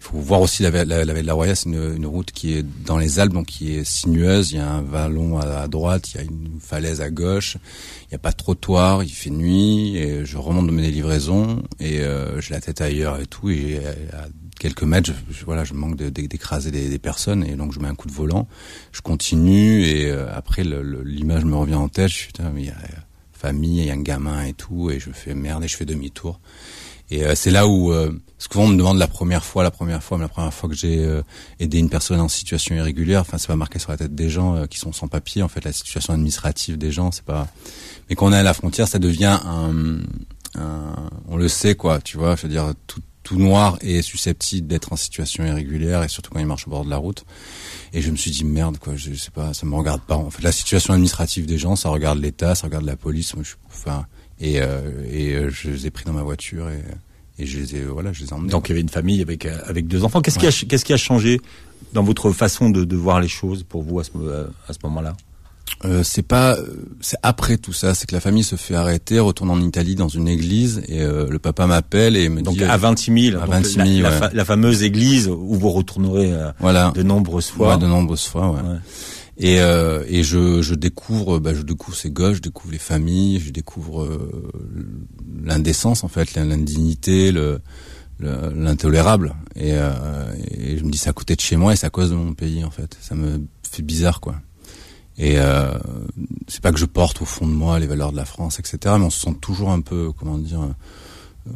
Il faut voir aussi la, la, la la Roya, c'est une, une route qui est dans les Alpes, donc qui est sinueuse. Il y a un vallon à, droite, il y a une falaise à gauche. Il n'y a pas de trottoir, il fait nuit et je remonte de mes livraisons et euh, j'ai la tête ailleurs et tout. Et à quelques mètres, je, voilà, je manque d'écraser des, des personnes et donc je mets un coup de volant. Je continue et euh, après l'image me revient en tête. Je suis putain, mais il y a euh, famille, il y a un gamin et tout et je fais merde et je fais demi-tour. Et euh, c'est là où, euh, souvent on me demande la première fois, la première fois, mais la première fois que j'ai euh, aidé une personne en situation irrégulière, enfin c'est pas marqué sur la tête des gens qui sont sans papier, en fait la situation administrative des gens, c'est pas. Mais quand on est à la frontière, ça devient un, un- on le sait quoi, tu vois, je veux dire tout, tout noir est susceptible d'être en situation irrégulière et surtout quand il marche au bord de la route. Et je me suis dit merde quoi, je, je sais pas, ça me regarde pas. En fait, la situation administrative des gens, ça regarde l'État, ça regarde la police. Moi, je, enfin, et et, euh, et euh, je les ai pris dans ma voiture et et je les ai voilà, je les ai emmenés. Donc il y avait une famille avec euh, avec deux enfants. Qu'est-ce qui a qu'est-ce qui a changé dans votre façon de, de voir les choses pour vous à ce euh, à ce moment-là? Euh, c'est pas, euh, c'est après tout ça, c'est que la famille se fait arrêter, retourne en Italie dans une église et euh, le papa m'appelle et me Donc dit, à 26 000, à donc 26 000, la, la ouais. fa- la fameuse église où vous retournerez euh, voilà, de nombreuses fois. Ouais, de nombreuses fois, ouais. Et euh, et je je découvre, bah, je découvre ces gosses, je découvre les familles, je découvre euh, l'indécence en fait, l'indignité, le- l'intolérable. Et, euh, et je me dis c'est à côté de chez moi et c'est à cause de mon pays en fait. Ça me fait bizarre quoi. Et euh, c'est pas que je porte au fond de moi les valeurs de la France etc mais on se sent toujours un peu comment dire euh,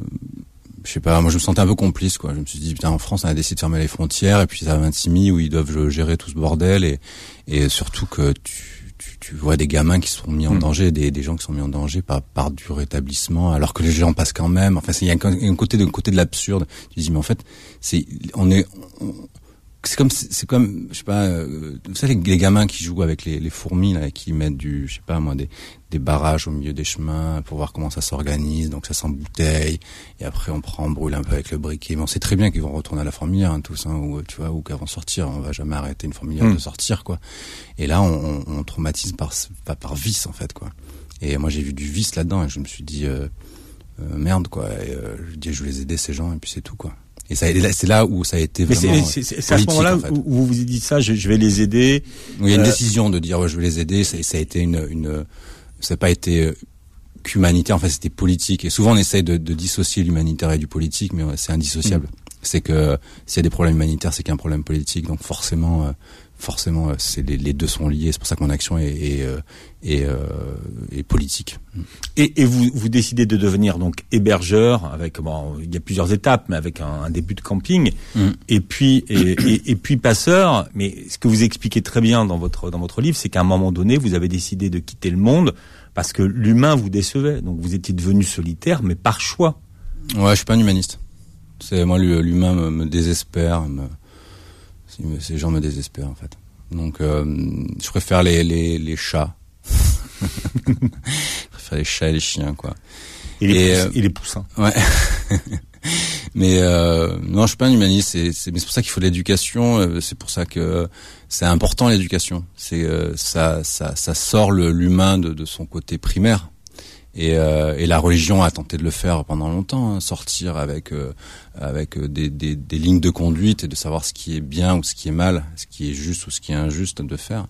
je sais pas moi je me sentais un peu complice quoi je me suis dit putain en France on a décidé de fermer les frontières et puis ça 26 000 où ils doivent gérer tout ce bordel et et surtout que tu tu, tu vois des gamins qui sont mis en Mm. danger, des, des gens qui sont mis en danger par, par du rétablissement, alors que les gens passent quand même. Enfin, c'est- il y a un, un côté de un côté de l'absurde. Tu te dis mais en fait, c'est on est on- c'est comme c'est comme je sais pas euh, vous savez les gamins qui jouent avec les, les fourmis là et qui mettent du je sais pas moi des des barrages au milieu des chemins pour voir comment ça s'organise. Donc ça s'embouteille. Et après on prend on brûle un peu avec le briquet. Mais on sait très bien qu'ils vont retourner à la fourmilière hein, tous hein, ou tu vois ou qu'avant de sortir. On va jamais arrêter une fourmilière Mm. de sortir quoi. Et là on, on, on traumatise par pas par vice en fait quoi. Et moi j'ai vu du vice là-dedans et je me suis dit euh, euh, merde quoi. Et, euh, je dis je vais les aider ces gens et puis c'est tout quoi et ça c'est là où ça a été vraiment c'est- euh, c'est à ce moment-là en fait. où, vous vous dites ça, je, je vais les aider. il y a une Euh, décision de dire ouais, je vais les aider. Ça, ça a été une une ça n'a pas été euh, qu'humanitaire. En fait c'était politique. Et souvent on essaye de, de dissocier l'humanitaire et du politique mais c'est indissociable c'est que s'il y a des problèmes humanitaires c'est qu'il y a un problème politique donc forcément euh, forcément euh, c'est les, les deux sont liés c'est pour ça que mon action est est, euh, est, est politique Et, et vous, vous décidez de devenir donc hébergeur avec bon, il y a plusieurs étapes, mais avec un, un début de camping, Mm. et puis et, et, et puis passeur. Mais ce que vous expliquez très bien dans votre dans votre livre, c'est qu'à un moment donné, vous avez décidé de quitter le monde parce que l'humain vous décevait. Donc vous étiez devenu solitaire, mais par choix. ouais je suis pas un humaniste c'est moi l'hu- l'humain me, me désespère me, ces gens me désespèrent en fait donc euh, je préfère les les, les chats je préfère les chats et les chiens quoi Et les, Et, pouss- euh, et les poussins. Ouais. mais euh, non, je suis pas un humaniste. C'est, c'est, mais c'est pour ça qu'il faut de l'éducation. C'est pour ça que c'est important l'éducation. C'est ça, ça, ça sort l'humain de, de son côté primaire. Et, euh, et la religion a tenté de le faire pendant longtemps, hein, sortir avec euh, avec euh, des, des, des lignes de conduite et de savoir ce qui est bien ou ce qui est mal, ce qui est juste ou ce qui est injuste de faire.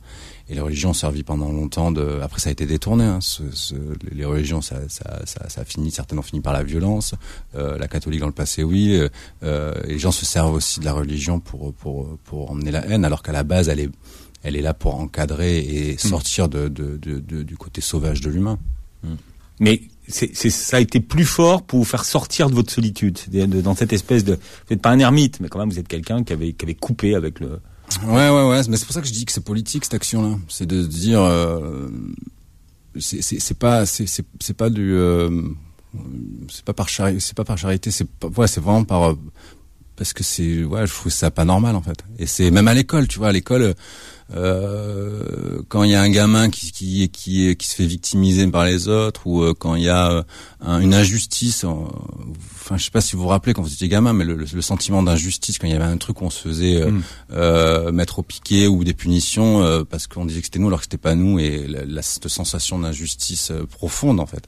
Et les religions ont servi pendant longtemps de. Après, ça a été détourné. Hein, ce, ce- les religions, ça, ça, ça, ça a fini, certaines ont fini par la violence. Euh, la catholique dans le passé, oui. Euh, euh, les gens se servent aussi de la religion pour pour pour emmener la haine, alors qu'à la base, elle est elle est là pour encadrer et sortir de, de, de, de- du côté sauvage de l'humain. Mais c'est, ça a été plus fort pour vous faire sortir de votre solitude, dans cette espèce de. Vous n'êtes pas un ermite, mais quand même vous êtes quelqu'un qui avait qui avait coupé avec le Ouais, ouais, ouais. Mais c'est pour ça que je dis que c'est politique cette action-là. C'est de dire, euh, c'est pas, c'est pas du, euh, c'est pas par charité, c'est pas par charité, c'est ouais, c'est vraiment par euh, parce que c'est, ouais, je trouve ça pas normal en fait. Et c'est même à l'école, tu vois, à l'école. Euh, quand il y a un gamin qui, qui qui qui se fait victimiser par les autres ou euh, quand il y a euh, un- une injustice enfin je sais pas si vous vous rappelez quand vous étiez gamin mais le, le- le sentiment d'injustice quand il y avait un truc où on se faisait euh, Mm. mettre au piquet ou des punitions euh, parce qu'on disait que c'était nous alors que c'était pas nous et la, la- cette sensation d'injustice profonde en fait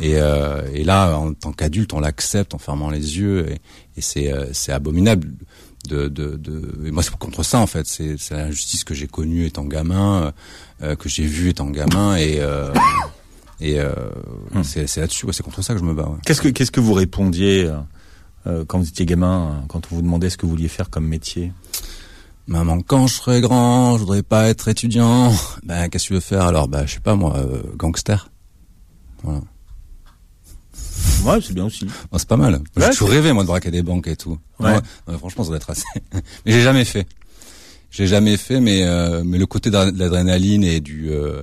et, euh, et là en tant qu'adulte on l'accepte en fermant les yeux et, et c'est euh, c'est abominable de, de, de et moi c'est contre ça en fait c'est c'est l'injustice que j'ai connue étant gamin euh, que j'ai vue étant gamin et euh, et euh, Hmm. c'est là-dessus ouais, c'est contre ça que je me bats ouais. Qu'est-ce que qu'est-ce que vous répondiez euh, euh, quand vous étiez gamin, euh, quand on vous demandait ce que vous vouliez faire comme métier? Maman, quand je serai grand, je voudrais pas être étudiant. Ben, qu'est-ce que tu veux faire? Alors Ben, je sais pas moi, euh, gangster. Voilà. Ouais, c'est bien aussi. Bon, c'est pas mal. Ouais, J'ai toujours rêvé moi de braquer des banques et tout. Ouais. Non, non, franchement, ça doit être assez. mais j'ai jamais fait. J'ai jamais fait, mais euh, mais le côté de l'adrénaline et du euh,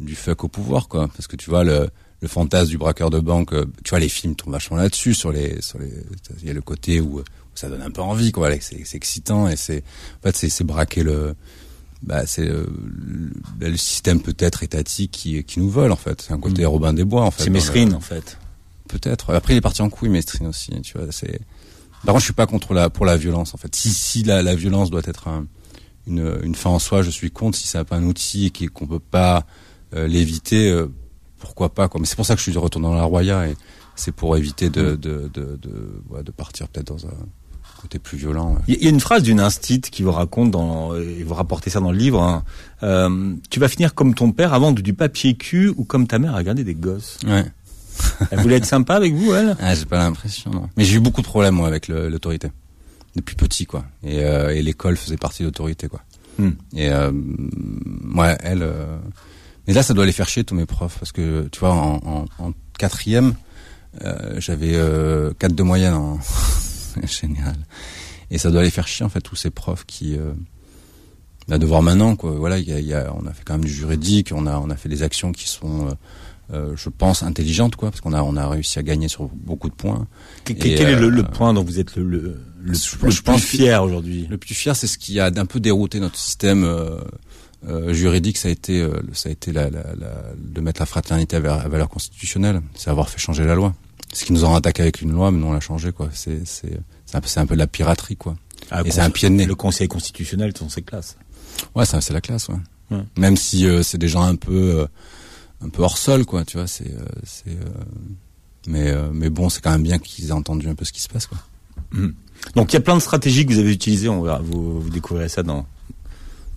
du fuck au pouvoir quoi, parce que tu vois le le fantasme du braqueur de banque, euh, tu vois les films tombent vachement là-dessus sur les sur les il y a le côté où, où ça donne un peu envie quoi, c'est excitant et c'est en fait c'est c'est braquer le bah c'est euh, le, le système peut-être étatique qui qui nous vole en fait, c'est un côté Mm. Robin des Bois en fait. C'est dans le- Mesrine en fait. Peut-être. Après, il est parti en couille, Mestrine aussi. Tu vois, c'est. Par contre, je suis pas contre la pour la violence. En fait, si si la, la violence doit être un- une une fin en soi, je suis contre. Si c'est pas un outil et qu'on peut pas euh, l'éviter, euh, pourquoi pas quoi. Mais c'est pour ça que je suis retourné dans la Roya et c'est pour éviter de de de de, ouais, de partir peut-être dans un côté plus violent. ouais. Il y a une phrase d'une instite qui vous raconte dans, et vous rapportez ça dans le livre. hein. Euh, tu vas finir comme ton père à vendre du papier cul ou comme ta mère à garder des gosses. Ouais. Elle voulait être sympa avec vous, elle? Ah, j'ai pas l'impression. non. Mais j'ai eu beaucoup de problèmes moi avec l'autorité depuis petit quoi. Et, euh, et l'école faisait partie de l'autorité quoi. Hmm. Et euh, ouais, elle. euh, Mais là, ça doit les faire chier tous mes profs parce que tu vois, en, en, en quatrième, euh, j'avais euh, 4 de moyenne en général. Et ça doit les faire chier en fait tous ces profs qui. Euh... Là, de voir maintenant quoi. Voilà, il y a, il y a- on a fait quand même du juridique, on a on a fait des actions qui sont. Euh, je pense intelligentes quoi parce qu'on a on a réussi à gagner sur beaucoup de points Que- Et, Quel est le, euh, le point dont vous êtes le, le, le, je- plus fier aujourd'hui? Le plus fier, c'est ce qui a d'un peu dérouté notre système euh, juridique. Ça a été, ça a été la, la, la- de mettre la fraternité à, valeur- constitutionnelle. C'est avoir fait changer la loi. Ce qui nous ont attaqué avec une loi, mais nous on l'a changé quoi. C'est, c'est, c'est un peu, un de la piraterie quoi. Ah, Et c'est un pied de nez. Le Conseil constitutionnel sont ses classes. Ouais, ça, c'est la classe, ouais. Ouais. Même si euh, c'est des gens un peu, un peu hors sol quoi. Tu vois, c'est, euh, c'est. euh, mais, euh, mais bon, c'est quand même bien qu'ils aient entendu un peu ce qui se passe quoi. Donc il y a plein de stratégies que vous avez utilisées, on verra, vous, vous découvrirez ça dans,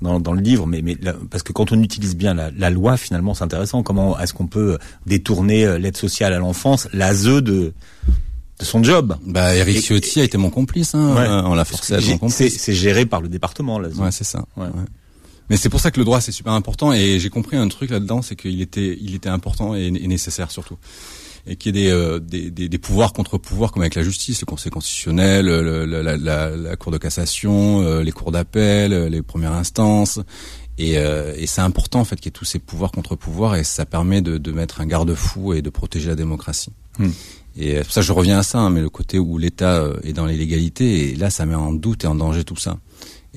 dans, dans le livre, mais, mais là, parce que quand on utilise bien la, la loi, finalement, c'est intéressant. Comment est-ce qu'on peut détourner l'aide sociale à l'enfance, l'ASE de, de son job Bah, Eric Ciotti a été mon complice. Hein, Ouais. on l'a forcé à être mon complice. C'est c'est géré par le département, l'ASE. Ouais, c'est ça. Ouais. Ouais. Mais c'est pour ça que le droit c'est super important et j'ai compris un truc là-dedans, c'est qu'il était, il était important et, et nécessaire surtout, et qu'il y ait des, euh, des, des, des pouvoirs contre pouvoirs comme avec la justice, le Conseil constitutionnel, le- la, la, la Cour de cassation, euh, les cours d'appel, euh, les premières instances. Et, euh, et c'est important en fait qu'il y ait tous ces pouvoirs contre pouvoirs et ça permet de, de mettre un garde-fou et de protéger la démocratie. Hmm. Et euh, pour ça je reviens à ça, hein, mais le côté où l'État euh, est dans l'illégalité, et là ça met en doute et en danger tout ça.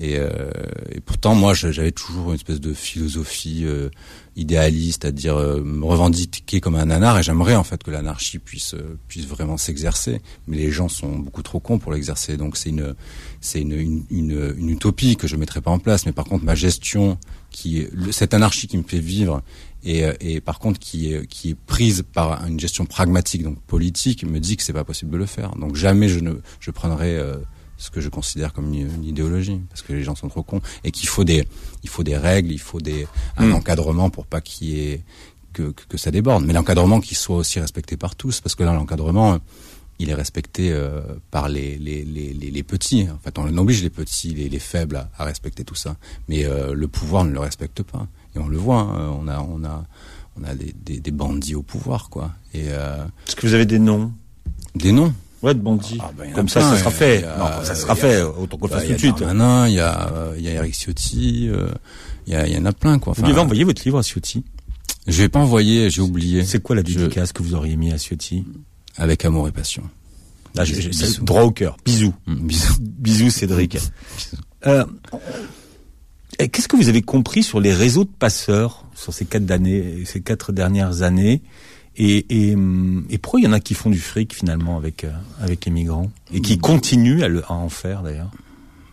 Et, euh, et pourtant, moi, j'avais toujours une espèce de philosophie euh, idéaliste, à dire euh, me revendiquer comme un nanar. Et j'aimerais en fait que l'anarchie puisse euh, puisse vraiment s'exercer. Mais les gens sont beaucoup trop cons pour l'exercer. Donc c'est une c'est une, une, utopie que je mettrai pas en place. Mais par contre, ma gestion, qui cette anarchie qui me fait vivre, et, euh, et par contre qui est qui est prise par une gestion pragmatique, donc politique, me dit que c'est pas possible de le faire. Donc jamais je ne je prendrai euh, ce que je considère comme une, une idéologie parce que les gens sont trop cons et qu'il faut des il faut des règles, il faut des un Mm. encadrement pour pas qu'il y ait que, que, que ça déborde, mais l'encadrement qui soit aussi respecté par tous parce que là l'encadrement il est respecté euh, par les, les, les, les, les petits. En fait, on oblige les petits, les, les faibles à, à respecter tout ça. Mais euh, le pouvoir ne le respecte pas. Et on le voit. hein, on a, on a, on a des, des, des bandits au pouvoir, quoi. Et euh, Est-ce que vous avez des noms? Des noms? Ouais, de Bondy. Ah, bah, Comme ça, plein, ça sera fait. a- non, ça sera a- fait. Autant qu'on le Bah, fasse il tout de suite. Il y a, il y a Eric Ciotti, euh, il y a, il y en a plein, quoi. Vous lui avez envoyé votre livre à Ciotti. je vais pas envoyer, j'ai oublié. C'est quoi la Je- dédicace que vous auriez mis à Ciotti? Avec amour et passion. Là, Bisous. droit au cœur. Bisous. Mm, bisous. Bisous Cédric. Euh, Qu'est-ce que vous avez compris sur les réseaux de passeurs sur ces quatre années, ces quatre dernières années? Et, et, hum, et pourquoi il y en a qui font du fric finalement avec euh, avec les migrants? Et qui continuent à, le, à en faire d'ailleurs?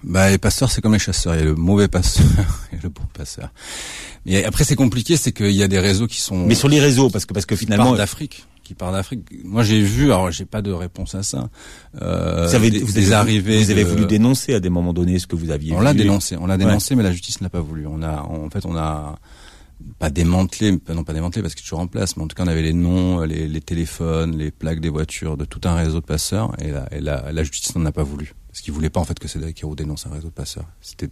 Bah, les passeurs, c'est comme les chasseurs. Il y a le mauvais passeur et le bon passeur. Mais après, c'est compliqué, c'est qu'il y a des réseaux qui sont Mais sur les réseaux parce que parce que finalement d'Afrique, qui partent d'Afrique. Moi, j'ai vu, alors j'ai pas de réponse à ça. Euh, vous avez, des, vous des avez- arrivées. vous avez de- voulu dénoncer à des moments donnés ce que vous aviez On l'a dénoncé, on l'a dénoncé, mais la justice n'a pas voulu. On a, en fait, on a pas démantelé, non pas démantelé parce qu'il est toujours en place, mais en tout cas, on avait les noms, les, les téléphones, les plaques des voitures de tout un réseau de passeurs, et la, et la, la justice n'en a pas voulu parce qu'ils voulaient pas en fait que Cédric Hérault dénonce un réseau de passeurs. C'était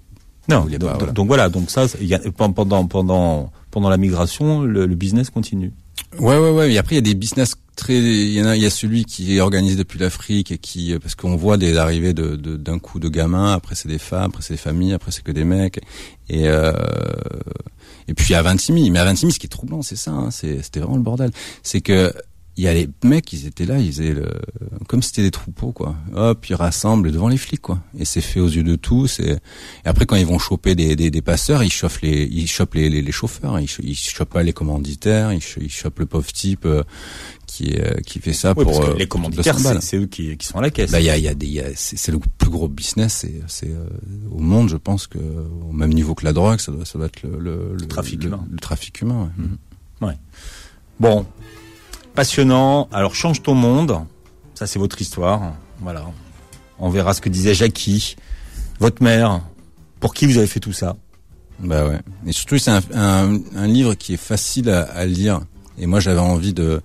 Non, donc, pas, voilà. donc voilà, donc ça, y a, pendant pendant pendant la migration, le, le business continue. Ouais, ouais, ouais. Et après, il y a des business très. Il y en a. Il y a celui qui est organisé depuis l'Afrique et qui, euh, parce qu'on voit des arrivées de de- d'un coup de gamins. Après, c'est des femmes. Après, c'est des familles. Après, c'est que des mecs. Et euh, et puis à Vintimille. Mais à Vintimille, ce qui est troublant, c'est ça. hein, c'était vraiment le bordel. C'est que il y a les mecs, ils étaient là, ils faisaient le, comme c'était des troupeaux, quoi. Hop, ils rassemblent devant les flics, quoi. Et c'est fait aux yeux de tous. Et, après, quand ils vont choper des, des, des passeurs, ils chauffent les, ils chopent les, les, chauffeurs. Ils, ils chopent pas les commanditaires. Ils, ils chopent le pauvre type euh, qui, euh, qui fait ça Oui, pour parce que euh, les commanditaires, 200 balles. c'est eux qui, qui sont à la caisse. Bah, il y a, il y a des, c'est le plus gros business. C'est, euh, au monde, je pense que au même niveau que la drogue, ça doit, ça doit être le, le, le trafic le- humain. Le trafic humain. ouais. Mhm. Bon, passionnant. Alors change ton monde. Ça, c'est votre histoire. Voilà. On verra ce que disait Jackie, votre mère. Pour qui vous avez fait tout ça? Bah ouais. Et surtout, c'est un, un, un livre qui est facile à, à lire. Et moi, j'avais envie de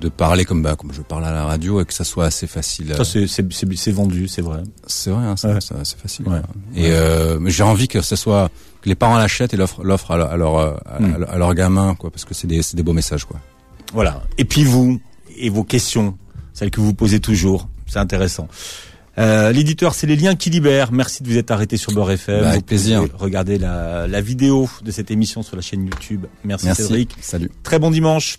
de parler comme bah comme je parle à la radio et que ça soit assez facile. Ça, c'est- c'est vendu, c'est vrai. C'est vrai, hein, c'est Ouais. c'est- c'est facile. Ouais. Et euh, j'ai envie que ça soit que les parents l'achètent et l'offrent l'offrent à, leur- à leur euh, à, Mm. gamins quoi, parce que c'est des c'est des beaux messages quoi. Voilà. Et puis vous, et vos questions, celles que vous posez toujours, c'est intéressant. Euh, L'éditeur, c'est les liens qui libèrent. Merci de vous être arrêté sur Beurre FM. Bah, avec Vous plaisir. Regarder la, la vidéo de cette émission sur la chaîne YouTube. Merci, Merci. Cédric. Salut. Très bon dimanche.